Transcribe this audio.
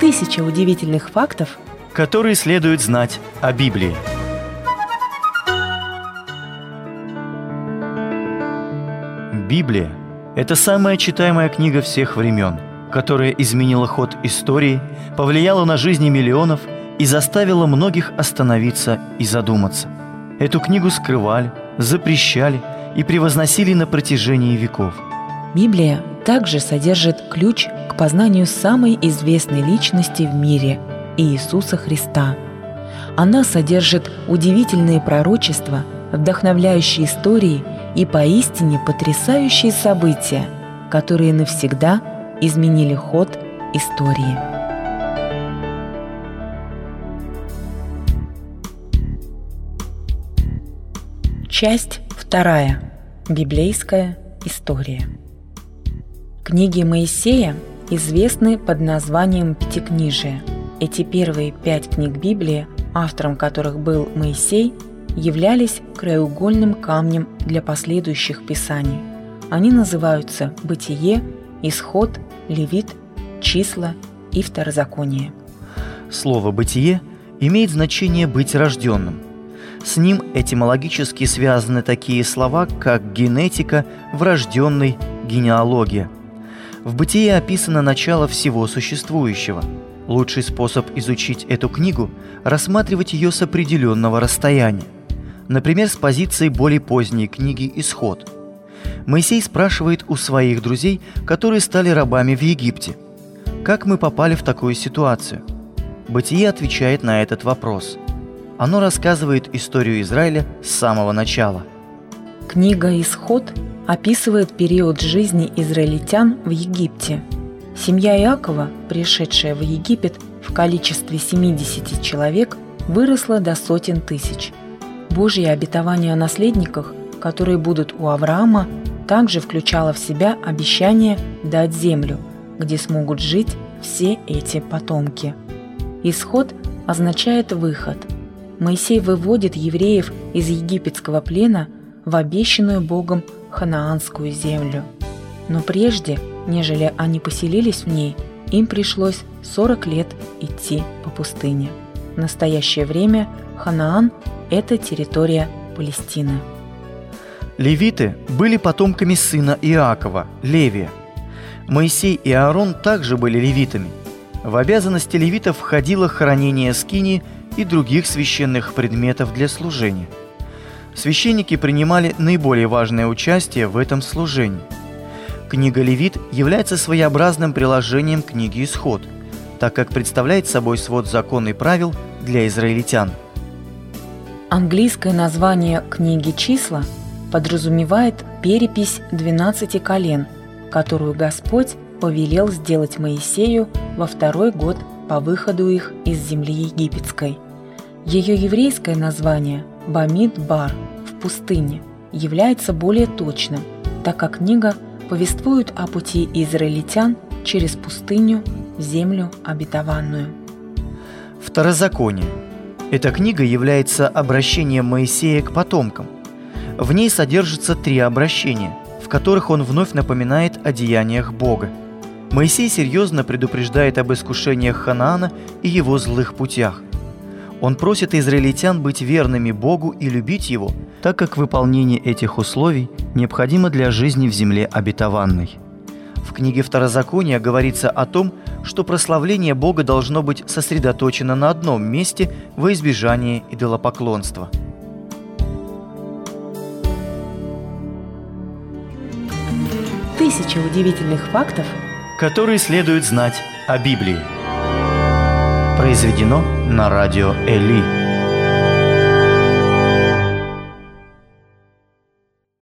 Тысяча удивительных фактов, которые следует знать о Библии. Библия – это самая читаемая книга всех времен, которая изменила ход истории, повлияла на жизни миллионов и заставила многих остановиться и задуматься. Эту книгу скрывали, запрещали и превозносили на протяжении веков. Библия также содержит ключ познанию самой известной личности в мире – Иисуса Христа. Она содержит удивительные пророчества, вдохновляющие истории и поистине потрясающие события, которые навсегда изменили ход истории. Часть вторая. Библейская история. Книги Моисея известны под названием Пятикнижие. Эти первые пять книг Библии, автором которых был Моисей, являлись краеугольным камнем для последующих писаний. Они называются «Бытие», «Исход», «Левит», «Числа» и «Второзаконие». Слово «бытие» имеет значение «быть рожденным». С ним этимологически связаны такие слова, как генетика, врожденный, генеалогия – в «Бытии» описано начало всего существующего. Лучший способ изучить эту книгу – рассматривать ее с определенного расстояния. Например, с позиции более поздней книги «Исход». Моисей спрашивает у своих друзей, которые стали рабами в Египте, «Как мы попали в такую ситуацию?» Бытие отвечает на этот вопрос. Оно рассказывает историю Израиля с самого начала. Книга «Исход» описывает период жизни израильтян в Египте. Семья Иакова, пришедшая в Египет в количестве 70 человек, выросла до сотен тысяч. Божье обетование о наследниках, которые будут у Авраама, также включало в себя обещание дать землю, где смогут жить все эти потомки. Исход означает выход. Моисей выводит евреев из египетского плена в обещанную Богом ханаанскую землю. Но прежде, нежели они поселились в ней, им пришлось 40 лет идти по пустыне. В настоящее время Ханаан – это территория Палестины. Левиты были потомками сына Иакова, Левия. Моисей и Аарон также были левитами. В обязанности левитов входило хранение скини и других священных предметов для служения – священники принимали наиболее важное участие в этом служении. Книга Левит является своеобразным приложением книги Исход, так как представляет собой свод закон и правил для израильтян. Английское название книги «Числа» подразумевает перепись 12 колен, которую Господь повелел сделать Моисею во второй год по выходу их из земли египетской. Ее еврейское название – Бамид Бар пустыне является более точным, так как книга повествует о пути израильтян через пустыню в землю обетованную. Второзаконие. Эта книга является обращением Моисея к потомкам. В ней содержится три обращения, в которых он вновь напоминает о деяниях Бога. Моисей серьезно предупреждает об искушениях Ханаана и его злых путях. Он просит израильтян быть верными Богу и любить Его, так как выполнение этих условий необходимо для жизни в земле обетованной. В книге Второзакония говорится о том, что прославление Бога должно быть сосредоточено на одном месте во избежание идолопоклонства. Тысяча удивительных фактов, которые следует знать о Библии. Произведено на радио Эли.